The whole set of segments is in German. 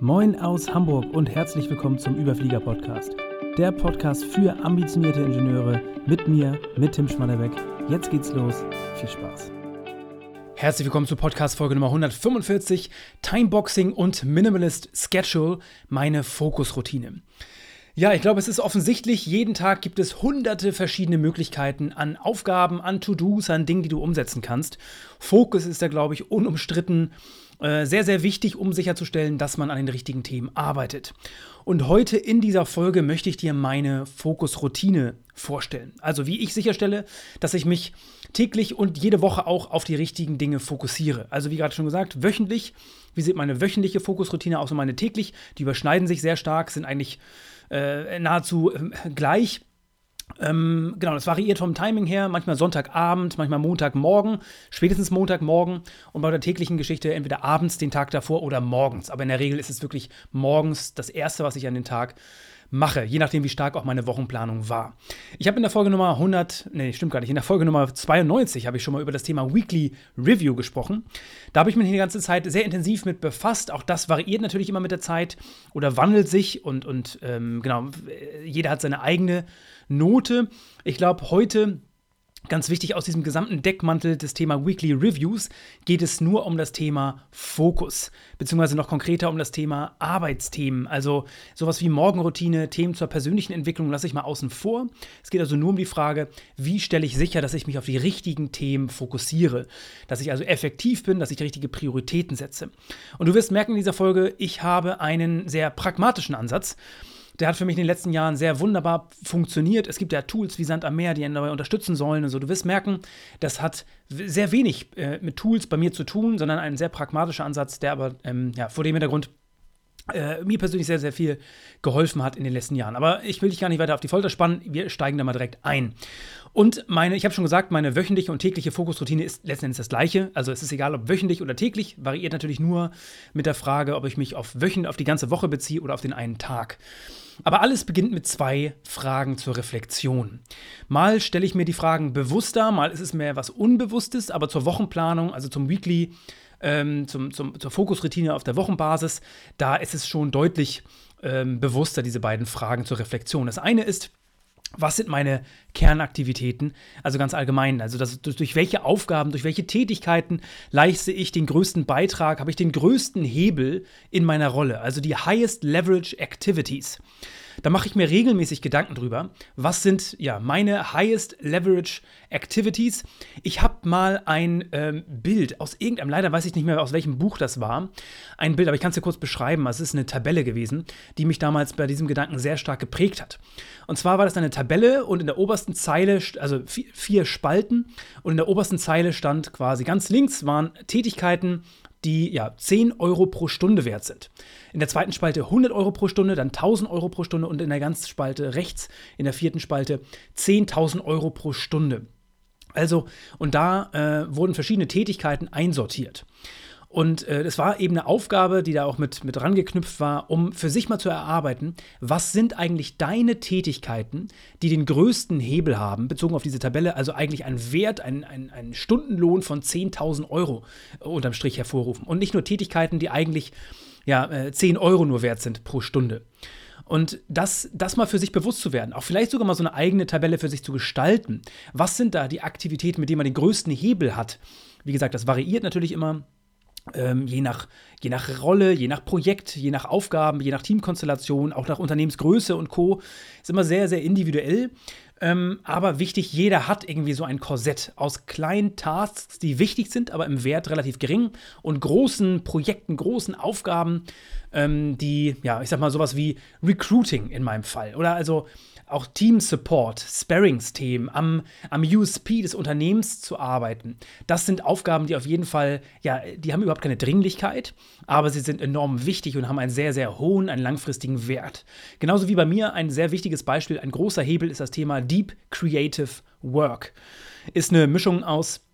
Moin aus Hamburg und herzlich willkommen zum Überflieger Podcast. Der Podcast für ambitionierte Ingenieure mit mir, mit Tim Schmannerbeck. Jetzt geht's los. Viel Spaß. Herzlich willkommen zur Podcast-Folge Nummer 145: Timeboxing und Minimalist Schedule, meine Fokusroutine. Ja, ich glaube, es ist offensichtlich, jeden Tag gibt es hunderte verschiedene Möglichkeiten an Aufgaben, an To-Dos, an Dingen, die du umsetzen kannst. Fokus ist da, glaube ich, unumstritten sehr, sehr wichtig, um sicherzustellen, dass man an den richtigen Themen arbeitet. Und heute in dieser Folge möchte ich dir meine Fokusroutine vorstellen. Also wie ich sicherstelle, dass ich mich täglich und jede Woche auch auf die richtigen Dinge fokussiere. Also wie gerade schon gesagt, wöchentlich. Wie sieht meine wöchentliche Fokusroutine aus und meine täglich? Die überschneiden sich sehr stark, sind eigentlich äh, nahezu äh, gleich. Ähm, genau, das variiert vom Timing her, manchmal Sonntagabend, manchmal Montagmorgen, spätestens Montagmorgen und bei der täglichen Geschichte entweder abends, den Tag davor oder morgens. Aber in der Regel ist es wirklich morgens das Erste, was ich an den Tag mache, je nachdem, wie stark auch meine Wochenplanung war. Ich habe in der Folge Nummer 100, nee, stimmt gar nicht, in der Folge Nummer 92 habe ich schon mal über das Thema Weekly Review gesprochen. Da habe ich mich die ganze Zeit sehr intensiv mit befasst. Auch das variiert natürlich immer mit der Zeit oder wandelt sich und, und ähm, genau, jeder hat seine eigene Note. Ich glaube, heute Ganz wichtig, aus diesem gesamten Deckmantel des Thema Weekly Reviews geht es nur um das Thema Fokus, beziehungsweise noch konkreter um das Thema Arbeitsthemen. Also sowas wie Morgenroutine, Themen zur persönlichen Entwicklung lasse ich mal außen vor. Es geht also nur um die Frage, wie stelle ich sicher, dass ich mich auf die richtigen Themen fokussiere, dass ich also effektiv bin, dass ich richtige Prioritäten setze. Und du wirst merken in dieser Folge, ich habe einen sehr pragmatischen Ansatz der hat für mich in den letzten Jahren sehr wunderbar funktioniert. Es gibt ja Tools wie Sand am Meer, die einen dabei unterstützen sollen und. Du wirst merken, das hat sehr wenig äh, mit Tools bei mir zu tun, sondern ein sehr pragmatischer Ansatz, der aber ähm, ja, vor dem Hintergrund äh, mir persönlich sehr, sehr viel geholfen hat in den letzten Jahren. Aber ich will dich gar nicht weiter auf die Folter spannen. Wir steigen da mal direkt ein. Und meine, ich habe schon gesagt, meine wöchentliche und tägliche Fokusroutine ist letztendlich das gleiche. Also es ist egal, ob wöchentlich oder täglich, variiert natürlich nur mit der Frage, ob ich mich auf wöchentlich, auf die ganze Woche beziehe oder auf den einen Tag. Aber alles beginnt mit zwei Fragen zur Reflexion. Mal stelle ich mir die Fragen bewusster, mal ist es mehr was Unbewusstes, aber zur Wochenplanung, also zum Weekly, ähm, zum, zum, zur Fokusroutine auf der Wochenbasis, da ist es schon deutlich ähm, bewusster, diese beiden Fragen zur Reflexion. Das eine ist, was sind meine Kernaktivitäten? Also ganz allgemein, also das, durch welche Aufgaben, durch welche Tätigkeiten leiste ich den größten Beitrag, habe ich den größten Hebel in meiner Rolle, also die Highest Leverage Activities. Da mache ich mir regelmäßig Gedanken drüber. Was sind ja meine Highest Leverage Activities? Ich habe mal ein ähm, Bild aus irgendeinem, leider weiß ich nicht mehr, aus welchem Buch das war. Ein Bild, aber ich kann es dir kurz beschreiben. Es ist eine Tabelle gewesen, die mich damals bei diesem Gedanken sehr stark geprägt hat. Und zwar war das eine Tabelle und in der obersten Zeile, also vier Spalten, und in der obersten Zeile stand quasi ganz links waren Tätigkeiten, die ja 10 Euro pro Stunde wert sind. In der zweiten Spalte 100 Euro pro Stunde, dann 1000 Euro pro Stunde und in der ganzen Spalte rechts, in der vierten Spalte 10.000 Euro pro Stunde. Also, und da äh, wurden verschiedene Tätigkeiten einsortiert. Und äh, es war eben eine Aufgabe, die da auch mit, mit rangeknüpft war, um für sich mal zu erarbeiten, was sind eigentlich deine Tätigkeiten, die den größten Hebel haben, bezogen auf diese Tabelle, also eigentlich einen Wert, einen, einen, einen Stundenlohn von 10.000 Euro äh, unterm Strich hervorrufen. Und nicht nur Tätigkeiten, die eigentlich ja, äh, 10 Euro nur wert sind pro Stunde. Und das, das mal für sich bewusst zu werden, auch vielleicht sogar mal so eine eigene Tabelle für sich zu gestalten. Was sind da die Aktivitäten, mit denen man den größten Hebel hat? Wie gesagt, das variiert natürlich immer ähm, je, nach, je nach Rolle, je nach Projekt, je nach Aufgaben, je nach Teamkonstellation, auch nach Unternehmensgröße und Co. Ist immer sehr, sehr individuell. Ähm, aber wichtig, jeder hat irgendwie so ein Korsett aus kleinen Tasks, die wichtig sind, aber im Wert relativ gering und großen Projekten, großen Aufgaben, ähm, die, ja, ich sag mal sowas wie Recruiting in meinem Fall. Oder also auch Team Support, Sparings-Themen, am, am USP des Unternehmens zu arbeiten. Das sind Aufgaben, die auf jeden Fall, ja, die haben überhaupt keine Dringlichkeit, aber sie sind enorm wichtig und haben einen sehr, sehr hohen, einen langfristigen Wert. Genauso wie bei mir ein sehr wichtiges Beispiel, ein großer Hebel ist das Thema Deep Creative Work. Ist eine Mischung aus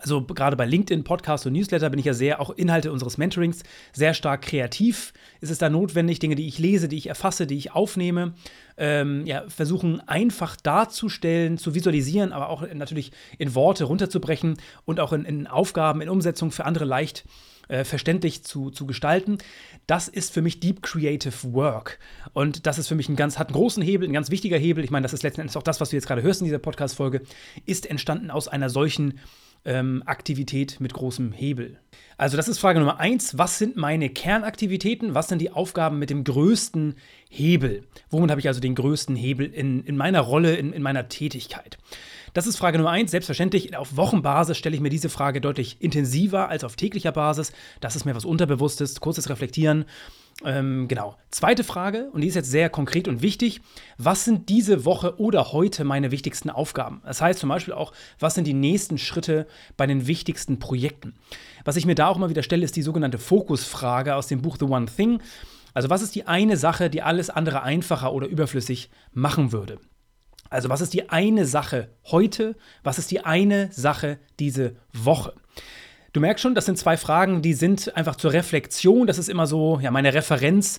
also gerade bei LinkedIn, Podcast und Newsletter bin ich ja sehr, auch Inhalte unseres Mentorings, sehr stark kreativ. Ist es da notwendig, Dinge, die ich lese, die ich erfasse, die ich aufnehme, ähm, ja, versuchen einfach darzustellen, zu visualisieren, aber auch natürlich in Worte runterzubrechen und auch in, in Aufgaben, in Umsetzung für andere leicht äh, verständlich zu, zu gestalten. Das ist für mich Deep Creative Work. Und das ist für mich ein ganz, hat einen großen Hebel, ein ganz wichtiger Hebel. Ich meine, das ist letzten Endes auch das, was du jetzt gerade hörst in dieser Podcast-Folge, ist entstanden aus einer solchen ähm, Aktivität mit großem Hebel. Also das ist Frage Nummer eins. Was sind meine Kernaktivitäten? Was sind die Aufgaben mit dem größten Hebel? Womit habe ich also den größten Hebel in, in meiner Rolle, in, in meiner Tätigkeit? Das ist Frage Nummer eins. Selbstverständlich, auf Wochenbasis stelle ich mir diese Frage deutlich intensiver als auf täglicher Basis. Das ist mir was Unterbewusstes, kurzes Reflektieren. Ähm, genau. Zweite Frage, und die ist jetzt sehr konkret und wichtig. Was sind diese Woche oder heute meine wichtigsten Aufgaben? Das heißt zum Beispiel auch, was sind die nächsten Schritte bei den wichtigsten Projekten? Was ich mir da auch immer wieder stelle, ist die sogenannte Fokusfrage aus dem Buch The One Thing. Also, was ist die eine Sache, die alles andere einfacher oder überflüssig machen würde? Also was ist die eine Sache heute? Was ist die eine Sache diese Woche? Du merkst schon, das sind zwei Fragen, die sind einfach zur Reflexion. Das ist immer so, ja, meine Referenz.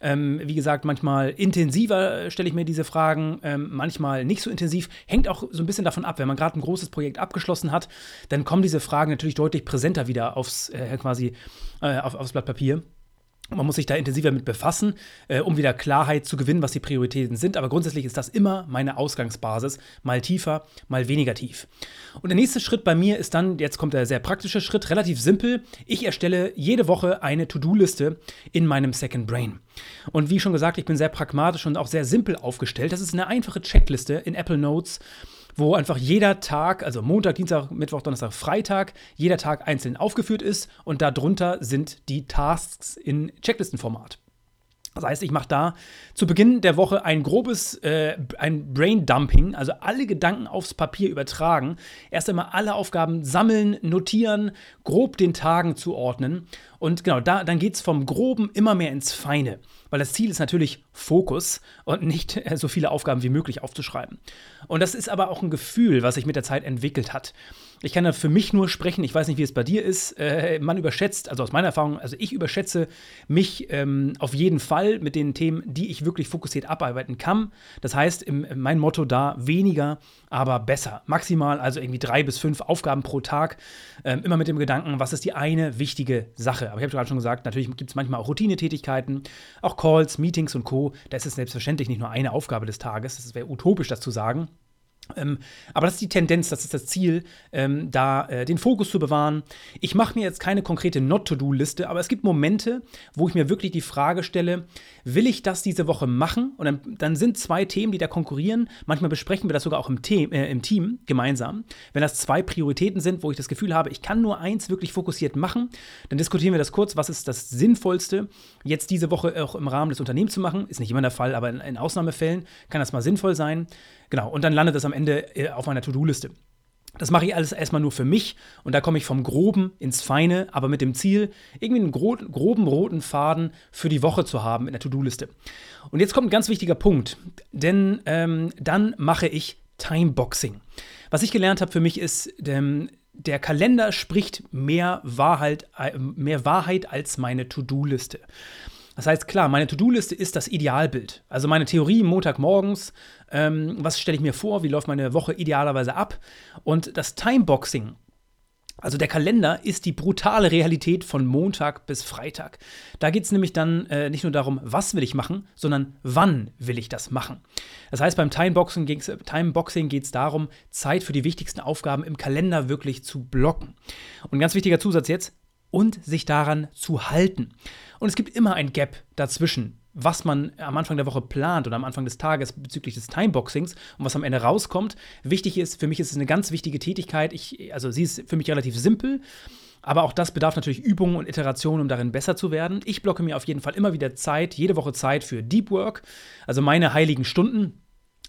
Ähm, wie gesagt, manchmal intensiver stelle ich mir diese Fragen, ähm, manchmal nicht so intensiv. Hängt auch so ein bisschen davon ab, wenn man gerade ein großes Projekt abgeschlossen hat, dann kommen diese Fragen natürlich deutlich präsenter wieder aufs äh, quasi äh, auf, aufs Blatt Papier. Man muss sich da intensiver mit befassen, äh, um wieder Klarheit zu gewinnen, was die Prioritäten sind. Aber grundsätzlich ist das immer meine Ausgangsbasis, mal tiefer, mal weniger tief. Und der nächste Schritt bei mir ist dann, jetzt kommt der sehr praktische Schritt, relativ simpel. Ich erstelle jede Woche eine To-Do-Liste in meinem Second Brain. Und wie schon gesagt, ich bin sehr pragmatisch und auch sehr simpel aufgestellt. Das ist eine einfache Checkliste in Apple Notes wo einfach jeder Tag, also Montag, Dienstag, Mittwoch, Donnerstag, Freitag, jeder Tag einzeln aufgeführt ist und darunter sind die Tasks in Checklistenformat. Das heißt, ich mache da zu Beginn der Woche ein grobes, äh, ein Brain-Dumping, also alle Gedanken aufs Papier übertragen. Erst einmal alle Aufgaben sammeln, notieren, grob den Tagen zuordnen. Und genau, da, dann geht es vom Groben immer mehr ins Feine. Weil das Ziel ist natürlich Fokus und nicht äh, so viele Aufgaben wie möglich aufzuschreiben. Und das ist aber auch ein Gefühl, was sich mit der Zeit entwickelt hat. Ich kann da für mich nur sprechen, ich weiß nicht, wie es bei dir ist. Äh, man überschätzt, also aus meiner Erfahrung, also ich überschätze mich ähm, auf jeden Fall mit den Themen, die ich wirklich fokussiert abarbeiten kann. Das heißt, im, mein Motto da, weniger, aber besser. Maximal, also irgendwie drei bis fünf Aufgaben pro Tag. Ähm, immer mit dem Gedanken, was ist die eine wichtige Sache. Aber ich habe gerade schon gesagt, natürlich gibt es manchmal auch Routinetätigkeiten, auch Calls, Meetings und Co. Da ist es selbstverständlich nicht nur eine Aufgabe des Tages. Das wäre utopisch, das zu sagen. Ähm, aber das ist die Tendenz, das ist das Ziel, ähm, da äh, den Fokus zu bewahren. Ich mache mir jetzt keine konkrete Not-to-Do-Liste, aber es gibt Momente, wo ich mir wirklich die Frage stelle, will ich das diese Woche machen? Und dann, dann sind zwei Themen, die da konkurrieren. Manchmal besprechen wir das sogar auch im, The äh, im Team gemeinsam. Wenn das zwei Prioritäten sind, wo ich das Gefühl habe, ich kann nur eins wirklich fokussiert machen, dann diskutieren wir das kurz, was ist das Sinnvollste, jetzt diese Woche auch im Rahmen des Unternehmens zu machen. Ist nicht immer der Fall, aber in, in Ausnahmefällen kann das mal sinnvoll sein. Genau, und dann landet das am Ende äh, auf meiner To-Do-Liste. Das mache ich alles erstmal nur für mich und da komme ich vom Groben ins Feine, aber mit dem Ziel, irgendwie einen gro groben roten Faden für die Woche zu haben in der To-Do-Liste. Und jetzt kommt ein ganz wichtiger Punkt, denn ähm, dann mache ich Timeboxing. Was ich gelernt habe für mich ist, ähm, der Kalender spricht mehr Wahrheit, äh, mehr Wahrheit als meine To-Do-Liste. Das heißt, klar, meine To-Do-Liste ist das Idealbild. Also meine Theorie Montagmorgens, ähm, was stelle ich mir vor, wie läuft meine Woche idealerweise ab. Und das Timeboxing, also der Kalender ist die brutale Realität von Montag bis Freitag. Da geht es nämlich dann äh, nicht nur darum, was will ich machen, sondern wann will ich das machen. Das heißt, beim Timeboxing geht es darum, Zeit für die wichtigsten Aufgaben im Kalender wirklich zu blocken. Und ein ganz wichtiger Zusatz jetzt, und sich daran zu halten. Und es gibt immer ein Gap dazwischen, was man am Anfang der Woche plant oder am Anfang des Tages bezüglich des Timeboxings und was am Ende rauskommt. Wichtig ist, für mich ist es eine ganz wichtige Tätigkeit. Ich, also sie ist für mich relativ simpel. Aber auch das bedarf natürlich Übungen und Iterationen, um darin besser zu werden. Ich blocke mir auf jeden Fall immer wieder Zeit, jede Woche Zeit für Deep Work, also meine heiligen Stunden.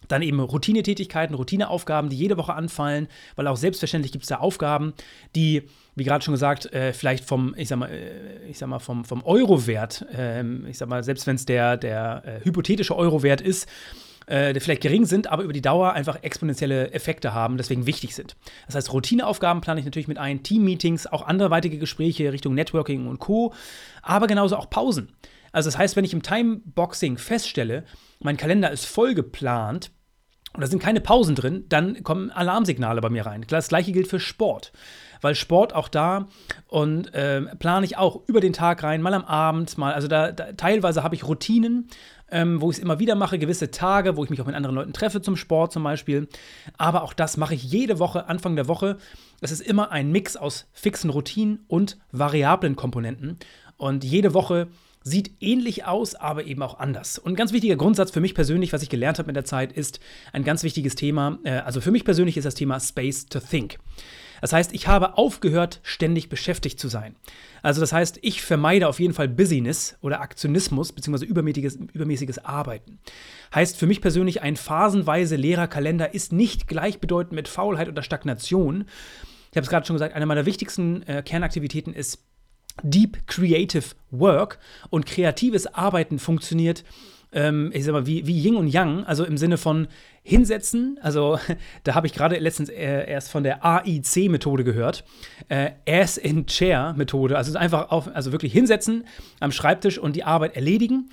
Dann eben Routinetätigkeiten, Routineaufgaben, die jede Woche anfallen, weil auch selbstverständlich gibt es da Aufgaben, die wie gerade schon gesagt, äh, vielleicht vom, ich sag mal, äh, ich sag mal, vom, vom Euro-Wert, ähm, ich sag mal, selbst wenn es der, der äh, hypothetische Euro-Wert ist, äh, vielleicht gering sind, aber über die Dauer einfach exponentielle Effekte haben, deswegen wichtig sind. Das heißt, Routineaufgaben plane ich natürlich mit ein, Team-Meetings, auch anderweitige Gespräche Richtung Networking und Co., aber genauso auch Pausen. Also das heißt, wenn ich im Timeboxing feststelle, mein Kalender ist voll geplant, und da sind keine Pausen drin, dann kommen Alarmsignale bei mir rein. Das gleiche gilt für Sport. Weil Sport auch da und äh, plane ich auch über den Tag rein, mal am Abend, mal, also da, da teilweise habe ich Routinen, ähm, wo ich es immer wieder mache, gewisse Tage, wo ich mich auch mit anderen Leuten treffe zum Sport zum Beispiel. Aber auch das mache ich jede Woche, Anfang der Woche. Es ist immer ein Mix aus fixen Routinen und variablen Komponenten. Und jede Woche sieht ähnlich aus, aber eben auch anders. Und ein ganz wichtiger Grundsatz für mich persönlich, was ich gelernt habe mit der Zeit, ist ein ganz wichtiges Thema. Äh, also für mich persönlich ist das Thema Space to Think. Das heißt, ich habe aufgehört, ständig beschäftigt zu sein. Also das heißt, ich vermeide auf jeden Fall Busyness oder Aktionismus bzw. Übermäßiges, übermäßiges Arbeiten. Heißt für mich persönlich, ein phasenweise leerer Kalender ist nicht gleichbedeutend mit Faulheit oder Stagnation. Ich habe es gerade schon gesagt, eine meiner wichtigsten äh, Kernaktivitäten ist Deep Creative Work und kreatives Arbeiten funktioniert, ähm, ich sag mal, wie, wie Yin und Yang, also im Sinne von hinsetzen. Also da habe ich gerade letztens äh, erst von der AIC-Methode gehört. Äh, Ass in Chair-Methode. Also einfach auf, also wirklich hinsetzen am Schreibtisch und die Arbeit erledigen.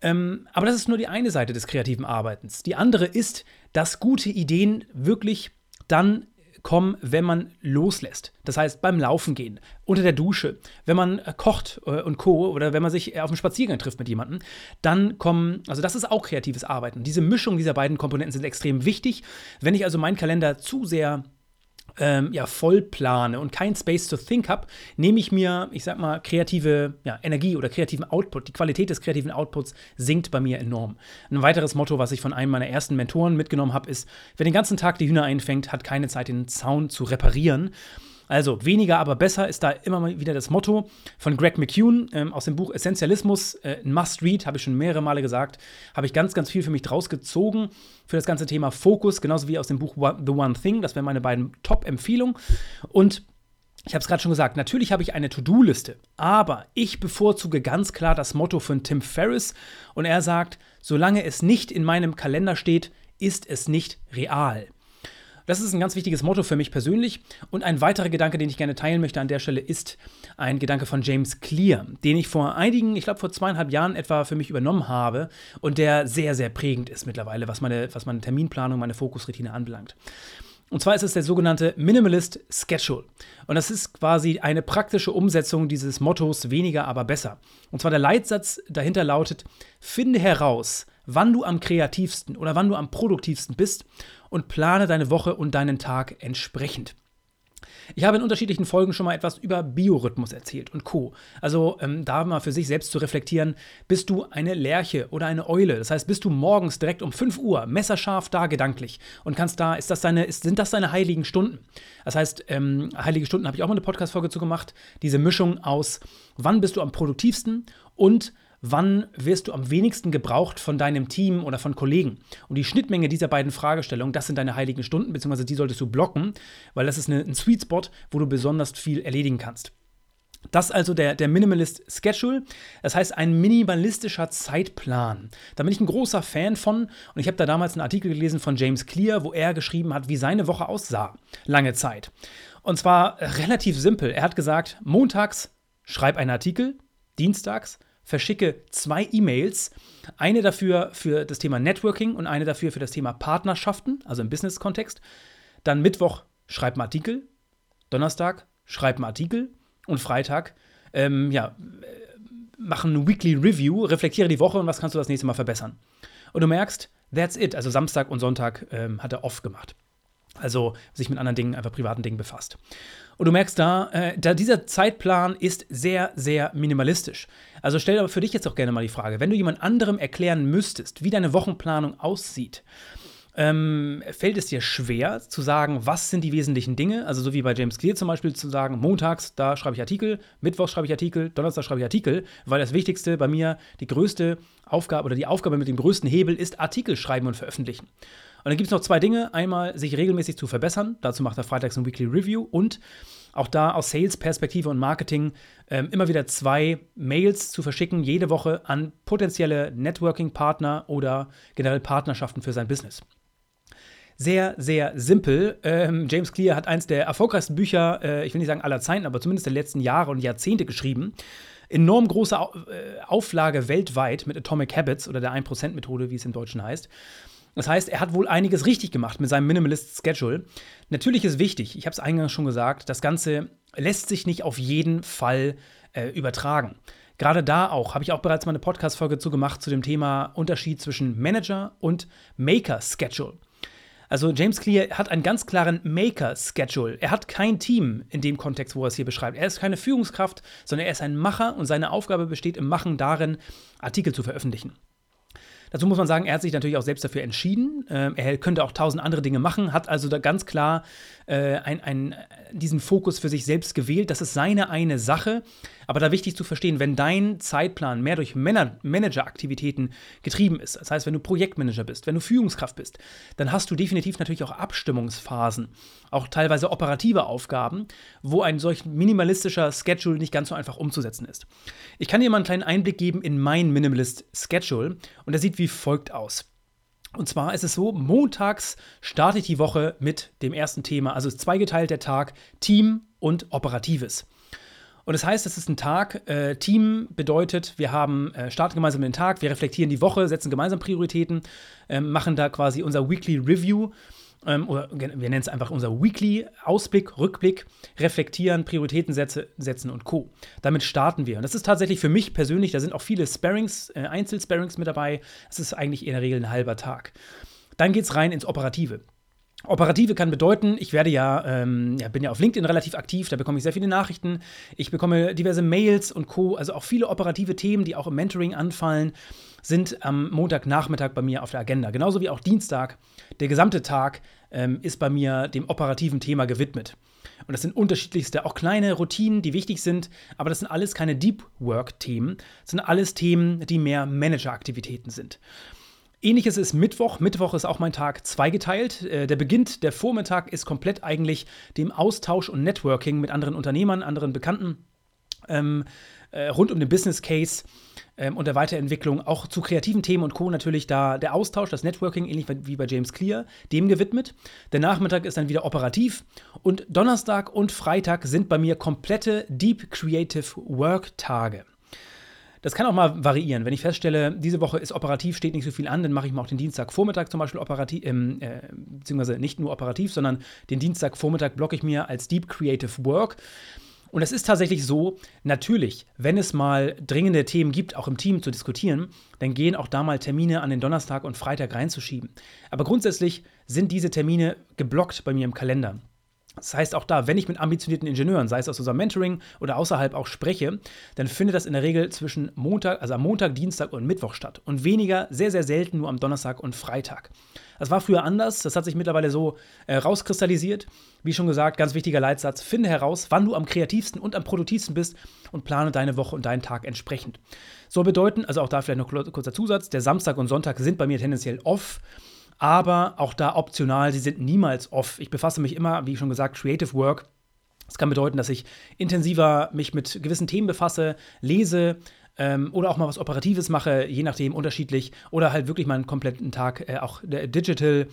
Ähm, aber das ist nur die eine Seite des kreativen Arbeitens. Die andere ist, dass gute Ideen wirklich dann kommen, wenn man loslässt. Das heißt, beim Laufen gehen, unter der Dusche, wenn man äh, kocht äh, und Co. oder wenn man sich auf einem Spaziergang trifft mit jemandem, dann kommen, also das ist auch kreatives Arbeiten. Diese Mischung dieser beiden Komponenten sind extrem wichtig. Wenn ich also meinen Kalender zu sehr ähm, ja, voll plane und kein Space to Think habe, nehme ich mir, ich sag mal, kreative ja, Energie oder kreativen Output. Die Qualität des kreativen Outputs sinkt bei mir enorm. Ein weiteres Motto, was ich von einem meiner ersten Mentoren mitgenommen habe, ist, wer den ganzen Tag die Hühner einfängt, hat keine Zeit, den Zaun zu reparieren. Also weniger, aber besser ist da immer mal wieder das Motto von Greg McCune ähm, aus dem Buch Essentialismus. Äh, Must Read, habe ich schon mehrere Male gesagt. Habe ich ganz, ganz viel für mich draus gezogen für das ganze Thema Fokus, genauso wie aus dem Buch The One Thing. Das wären meine beiden Top-Empfehlungen. Und ich habe es gerade schon gesagt, natürlich habe ich eine To-Do-Liste, aber ich bevorzuge ganz klar das Motto von Tim Ferriss und er sagt, solange es nicht in meinem Kalender steht, ist es nicht real. Das ist ein ganz wichtiges Motto für mich persönlich. Und ein weiterer Gedanke, den ich gerne teilen möchte an der Stelle, ist ein Gedanke von James Clear, den ich vor einigen, ich glaube vor zweieinhalb Jahren etwa für mich übernommen habe und der sehr, sehr prägend ist mittlerweile, was meine, was meine Terminplanung, meine Fokusroutine anbelangt. Und zwar ist es der sogenannte Minimalist Schedule. Und das ist quasi eine praktische Umsetzung dieses Mottos weniger, aber besser. Und zwar der Leitsatz dahinter lautet, finde heraus, wann du am kreativsten oder wann du am produktivsten bist und plane deine Woche und deinen Tag entsprechend. Ich habe in unterschiedlichen Folgen schon mal etwas über Biorhythmus erzählt und Co. Also ähm, da mal für sich selbst zu reflektieren, bist du eine Lerche oder eine Eule? Das heißt, bist du morgens direkt um 5 Uhr messerscharf da gedanklich und kannst da, ist das deine, ist, sind das deine heiligen Stunden? Das heißt, ähm, heilige Stunden habe ich auch mal eine Podcast-Folge zu gemacht. Diese Mischung aus, wann bist du am produktivsten und wann wirst du am wenigsten gebraucht von deinem Team oder von Kollegen? Und die Schnittmenge dieser beiden Fragestellungen, das sind deine heiligen Stunden, beziehungsweise die solltest du blocken, weil das ist eine, ein Sweet Spot, wo du besonders viel erledigen kannst. Das ist also der, der Minimalist Schedule. Das heißt, ein minimalistischer Zeitplan. Da bin ich ein großer Fan von. Und ich habe da damals einen Artikel gelesen von James Clear, wo er geschrieben hat, wie seine Woche aussah. Lange Zeit. Und zwar relativ simpel. Er hat gesagt, montags schreib einen Artikel, dienstags verschicke zwei E-Mails. Eine dafür für das Thema Networking und eine dafür für das Thema Partnerschaften, also im Business-Kontext. Dann Mittwoch schreib einen Artikel. Donnerstag schreib einen Artikel. Und Freitag, ähm, ja, mach ein Weekly Review, reflektiere die Woche und was kannst du das nächste Mal verbessern. Und du merkst, that's it. Also Samstag und Sonntag ähm, hat er off gemacht. Also sich mit anderen Dingen, einfach privaten Dingen befasst. Und du merkst da, äh, da dieser Zeitplan ist sehr, sehr minimalistisch. Also stell aber für dich jetzt auch gerne mal die Frage, wenn du jemand anderem erklären müsstest, wie deine Wochenplanung aussieht, ähm, fällt es dir schwer zu sagen, was sind die wesentlichen Dinge? Also so wie bei James Clear zum Beispiel zu sagen, montags, da schreibe ich Artikel, Mittwoch schreibe ich Artikel, Donnerstag schreibe ich Artikel, weil das Wichtigste bei mir, die größte Aufgabe oder die Aufgabe mit dem größten Hebel ist Artikel schreiben und veröffentlichen. Und dann gibt es noch zwei Dinge. Einmal, sich regelmäßig zu verbessern. Dazu macht er freitags ein Weekly Review. Und auch da aus Sales-Perspektive und Marketing ähm, immer wieder zwei Mails zu verschicken, jede Woche an potenzielle Networking-Partner oder generell Partnerschaften für sein Business. Sehr, sehr simpel. Ähm, James Clear hat eins der erfolgreichsten Bücher, äh, ich will nicht sagen aller Zeiten, aber zumindest der letzten Jahre und Jahrzehnte geschrieben. Enorm große äh, Auflage weltweit mit Atomic Habits oder der 1%-Methode, wie es im Deutschen heißt. Das heißt, er hat wohl einiges richtig gemacht mit seinem Minimalist Schedule. Natürlich ist wichtig, ich habe es eingangs schon gesagt, das Ganze lässt sich nicht auf jeden Fall äh, übertragen. Gerade da auch, habe ich auch bereits mal eine Podcast-Folge zu gemacht zu dem Thema Unterschied zwischen Manager und Maker-Schedule. Also James Clear hat einen ganz klaren Maker-Schedule. Er hat kein Team in dem Kontext, wo er es hier beschreibt. Er ist keine Führungskraft, sondern er ist ein Macher und seine Aufgabe besteht im Machen darin, Artikel zu veröffentlichen. Dazu muss man sagen, er hat sich natürlich auch selbst dafür entschieden. Ähm, er könnte auch tausend andere Dinge machen, hat also da ganz klar äh, ein, ein, diesen Fokus für sich selbst gewählt. Das ist seine eine Sache. Aber da wichtig zu verstehen, wenn dein Zeitplan mehr durch Manageraktivitäten getrieben ist, das heißt, wenn du Projektmanager bist, wenn du Führungskraft bist, dann hast du definitiv natürlich auch Abstimmungsphasen, auch teilweise operative Aufgaben, wo ein solch minimalistischer Schedule nicht ganz so einfach umzusetzen ist. Ich kann dir mal einen kleinen Einblick geben in mein Minimalist Schedule und der sieht wie folgt aus. Und zwar ist es so, montags starte ich die Woche mit dem ersten Thema, also ist zweigeteilt der Tag Team und Operatives. Und das heißt, es ist ein Tag. Äh, Team bedeutet, wir haben äh, starten gemeinsam den Tag, wir reflektieren die Woche, setzen gemeinsam Prioritäten, äh, machen da quasi unser Weekly Review. Ähm, oder wir nennen es einfach unser Weekly Ausblick, Rückblick, reflektieren, Prioritäten setze, setzen und Co. Damit starten wir. Und das ist tatsächlich für mich persönlich, da sind auch viele Sparings, äh, Einzelsparings mit dabei. Das ist eigentlich in der Regel ein halber Tag. Dann geht es rein ins Operative. Operative kann bedeuten, ich werde ja, ähm, ja, bin ja auf LinkedIn relativ aktiv, da bekomme ich sehr viele Nachrichten, ich bekomme diverse Mails und Co. Also auch viele operative Themen, die auch im Mentoring anfallen, sind am Montagnachmittag bei mir auf der Agenda. Genauso wie auch Dienstag. Der gesamte Tag ähm, ist bei mir dem operativen Thema gewidmet. Und das sind unterschiedlichste, auch kleine Routinen, die wichtig sind, aber das sind alles keine Deep Work-Themen, sind alles Themen, die mehr Manager-Aktivitäten sind. Ähnliches ist Mittwoch. Mittwoch ist auch mein Tag zweigeteilt. Äh, der beginnt, der Vormittag ist komplett eigentlich dem Austausch und Networking mit anderen Unternehmern, anderen Bekannten ähm, äh, rund um den Business Case ähm, und der Weiterentwicklung, auch zu kreativen Themen und Co. natürlich da der Austausch, das Networking, ähnlich wie bei James Clear, dem gewidmet. Der Nachmittag ist dann wieder operativ und Donnerstag und Freitag sind bei mir komplette Deep Creative Work Tage. Das kann auch mal variieren. Wenn ich feststelle, diese Woche ist operativ, steht nicht so viel an, dann mache ich mal auch den Dienstagvormittag zum Beispiel operativ, ähm, äh, beziehungsweise nicht nur operativ, sondern den Dienstagvormittag blocke ich mir als Deep Creative Work. Und es ist tatsächlich so, natürlich, wenn es mal dringende Themen gibt, auch im Team zu diskutieren, dann gehen auch da mal Termine an den Donnerstag und Freitag reinzuschieben. Aber grundsätzlich sind diese Termine geblockt bei mir im Kalender. Das heißt, auch da, wenn ich mit ambitionierten Ingenieuren, sei es aus unserem Mentoring oder außerhalb auch spreche, dann findet das in der Regel zwischen Montag, also am Montag, Dienstag und Mittwoch statt. Und weniger, sehr, sehr selten nur am Donnerstag und Freitag. Das war früher anders, das hat sich mittlerweile so äh, rauskristallisiert. Wie schon gesagt, ganz wichtiger Leitsatz: finde heraus, wann du am kreativsten und am produktivsten bist und plane deine Woche und deinen Tag entsprechend. Soll bedeuten, also auch da vielleicht noch kurzer Zusatz: der Samstag und Sonntag sind bei mir tendenziell off aber auch da optional, sie sind niemals off. Ich befasse mich immer, wie schon gesagt, Creative Work. Das kann bedeuten, dass ich intensiver mich mit gewissen Themen befasse, lese ähm, oder auch mal was Operatives mache, je nachdem unterschiedlich. Oder halt wirklich mal einen kompletten Tag äh, auch digital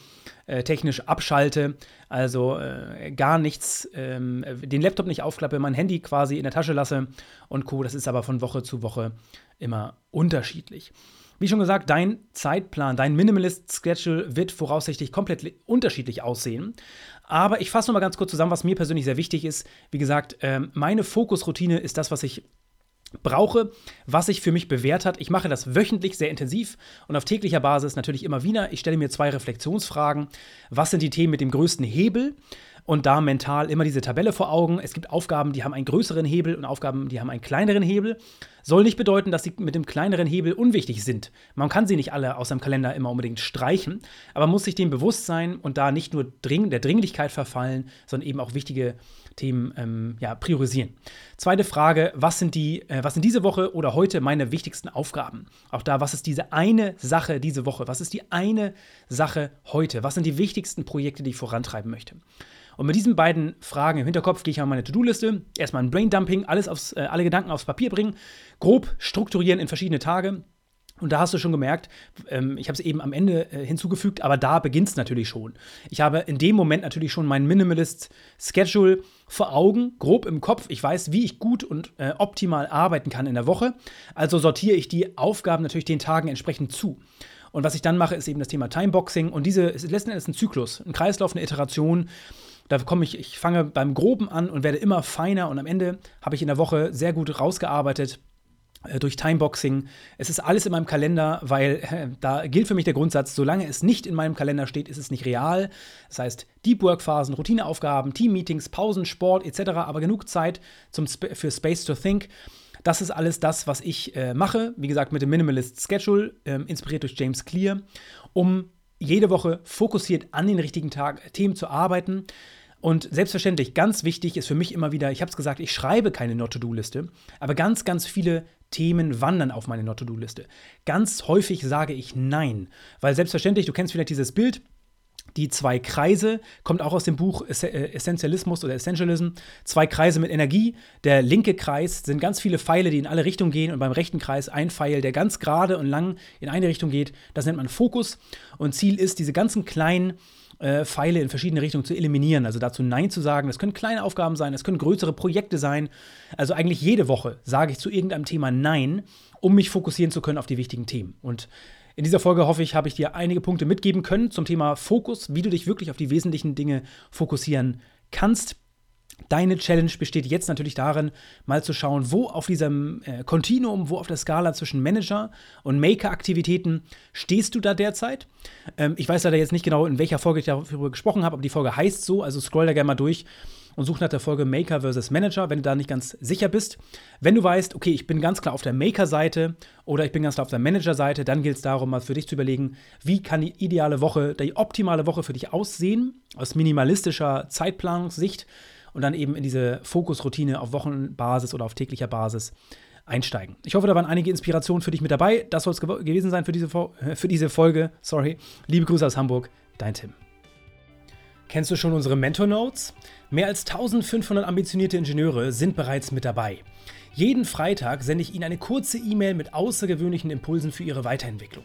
äh, technisch abschalte. Also äh, gar nichts, ähm, den Laptop nicht aufklappe, mein Handy quasi in der Tasche lasse und Co. Das ist aber von Woche zu Woche immer unterschiedlich. Wie schon gesagt, dein Zeitplan, dein Minimalist-Schedule wird voraussichtlich komplett unterschiedlich aussehen. Aber ich fasse noch mal ganz kurz zusammen, was mir persönlich sehr wichtig ist. Wie gesagt, ähm, meine Fokusroutine ist das, was ich brauche, was sich für mich bewährt hat. Ich mache das wöchentlich sehr intensiv und auf täglicher Basis natürlich immer wieder. Ich stelle mir zwei Reflexionsfragen. Was sind die Themen mit dem größten Hebel? Und da mental immer diese Tabelle vor Augen. Es gibt Aufgaben, die haben einen größeren Hebel und Aufgaben, die haben einen kleineren Hebel. Soll nicht bedeuten, dass sie mit dem kleineren Hebel unwichtig sind. Man kann sie nicht alle aus seinem Kalender immer unbedingt streichen, aber muss sich dem bewusst sein und da nicht nur dring der Dringlichkeit verfallen, sondern eben auch wichtige Themen ähm, ja, priorisieren. Zweite Frage: Was sind die, äh, was sind diese Woche oder heute meine wichtigsten Aufgaben? Auch da, was ist diese eine Sache diese Woche? Was ist die eine Sache heute? Was sind die wichtigsten Projekte, die ich vorantreiben möchte? Und mit diesen beiden Fragen im Hinterkopf gehe ich an meine To-Do-Liste. Erstmal ein Braindumping, alles aufs, äh, alle Gedanken aufs Papier bringen, grob strukturieren in verschiedene Tage. Und da hast du schon gemerkt, ähm, ich habe es eben am Ende äh, hinzugefügt, aber da beginnt es natürlich schon. Ich habe in dem Moment natürlich schon mein Minimalist-Schedule vor Augen, grob im Kopf. Ich weiß, wie ich gut und äh, optimal arbeiten kann in der Woche. Also sortiere ich die Aufgaben natürlich den Tagen entsprechend zu. Und was ich dann mache, ist eben das Thema Timeboxing. Und diese ist letzten Endes ein Zyklus, ein Kreislauf, eine Iteration. Da komme ich, ich fange beim Groben an und werde immer feiner. Und am Ende habe ich in der Woche sehr gut rausgearbeitet äh, durch Timeboxing. Es ist alles in meinem Kalender, weil äh, da gilt für mich der Grundsatz, solange es nicht in meinem Kalender steht, ist es nicht real. Das heißt, Deep Work Phasen, Routineaufgaben, Teammeetings, Pausen, Sport etc., aber genug Zeit zum Sp für Space to Think. Das ist alles das, was ich äh, mache. Wie gesagt, mit dem Minimalist Schedule, äh, inspiriert durch James Clear, um jede Woche fokussiert an den richtigen Tag Themen zu arbeiten. Und selbstverständlich, ganz wichtig ist für mich immer wieder, ich habe es gesagt, ich schreibe keine Not-to-Do-Liste, aber ganz, ganz viele Themen wandern auf meine Not-to-Do-Liste. Ganz häufig sage ich Nein, weil selbstverständlich, du kennst vielleicht dieses Bild, die zwei Kreise, kommt auch aus dem Buch äh, Essentialismus oder Essentialism. Zwei Kreise mit Energie. Der linke Kreis sind ganz viele Pfeile, die in alle Richtungen gehen. Und beim rechten Kreis ein Pfeil, der ganz gerade und lang in eine Richtung geht. Das nennt man Fokus. Und Ziel ist, diese ganzen kleinen äh, Pfeile in verschiedene Richtungen zu eliminieren. Also dazu Nein zu sagen. Das können kleine Aufgaben sein, das können größere Projekte sein. Also eigentlich jede Woche sage ich zu irgendeinem Thema Nein, um mich fokussieren zu können auf die wichtigen Themen. Und in dieser Folge hoffe ich, habe ich dir einige Punkte mitgeben können zum Thema Fokus, wie du dich wirklich auf die wesentlichen Dinge fokussieren kannst. Deine Challenge besteht jetzt natürlich darin, mal zu schauen, wo auf diesem äh, Kontinuum, wo auf der Skala zwischen Manager und Maker-Aktivitäten stehst du da derzeit. Ähm, ich weiß leider jetzt nicht genau, in welcher Folge ich darüber gesprochen habe, aber die Folge heißt so, also scroll da gerne mal durch und such nach der Folge Maker versus Manager, wenn du da nicht ganz sicher bist. Wenn du weißt, okay, ich bin ganz klar auf der Maker-Seite oder ich bin ganz klar auf der Manager-Seite, dann gilt es darum, mal für dich zu überlegen, wie kann die ideale Woche, die optimale Woche für dich aussehen, aus minimalistischer Zeitplanungssicht und dann eben in diese Fokusroutine auf Wochenbasis oder auf täglicher Basis einsteigen. Ich hoffe, da waren einige Inspirationen für dich mit dabei. Das soll es gew gewesen sein für diese, für diese Folge. Sorry. Liebe Grüße aus Hamburg, dein Tim. Kennst du schon unsere Mentor Notes? Mehr als 1500 ambitionierte Ingenieure sind bereits mit dabei. Jeden Freitag sende ich Ihnen eine kurze E-Mail mit außergewöhnlichen Impulsen für Ihre Weiterentwicklung.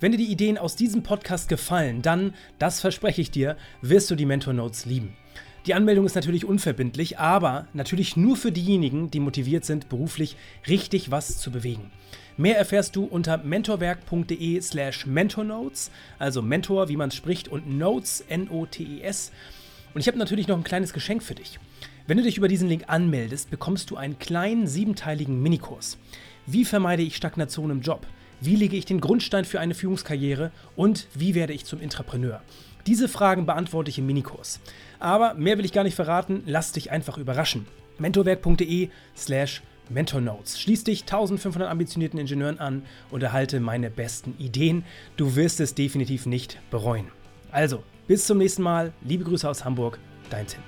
Wenn dir die Ideen aus diesem Podcast gefallen, dann, das verspreche ich dir, wirst du die Mentor Notes lieben. Die Anmeldung ist natürlich unverbindlich, aber natürlich nur für diejenigen, die motiviert sind, beruflich richtig was zu bewegen. Mehr erfährst du unter mentorwerk.de slash mentornotes, also Mentor, wie man es spricht, und Notes, N-O-T-E-S. Und ich habe natürlich noch ein kleines Geschenk für dich. Wenn du dich über diesen Link anmeldest, bekommst du einen kleinen siebenteiligen Minikurs. Wie vermeide ich Stagnation im Job? Wie lege ich den Grundstein für eine Führungskarriere? Und wie werde ich zum Intrapreneur? Diese Fragen beantworte ich im Minikurs. Aber mehr will ich gar nicht verraten, lass dich einfach überraschen. mentorwerk.de slash Mentor Notes. Schließ dich 1500 ambitionierten Ingenieuren an und erhalte meine besten Ideen. Du wirst es definitiv nicht bereuen. Also, bis zum nächsten Mal. Liebe Grüße aus Hamburg, dein Tim.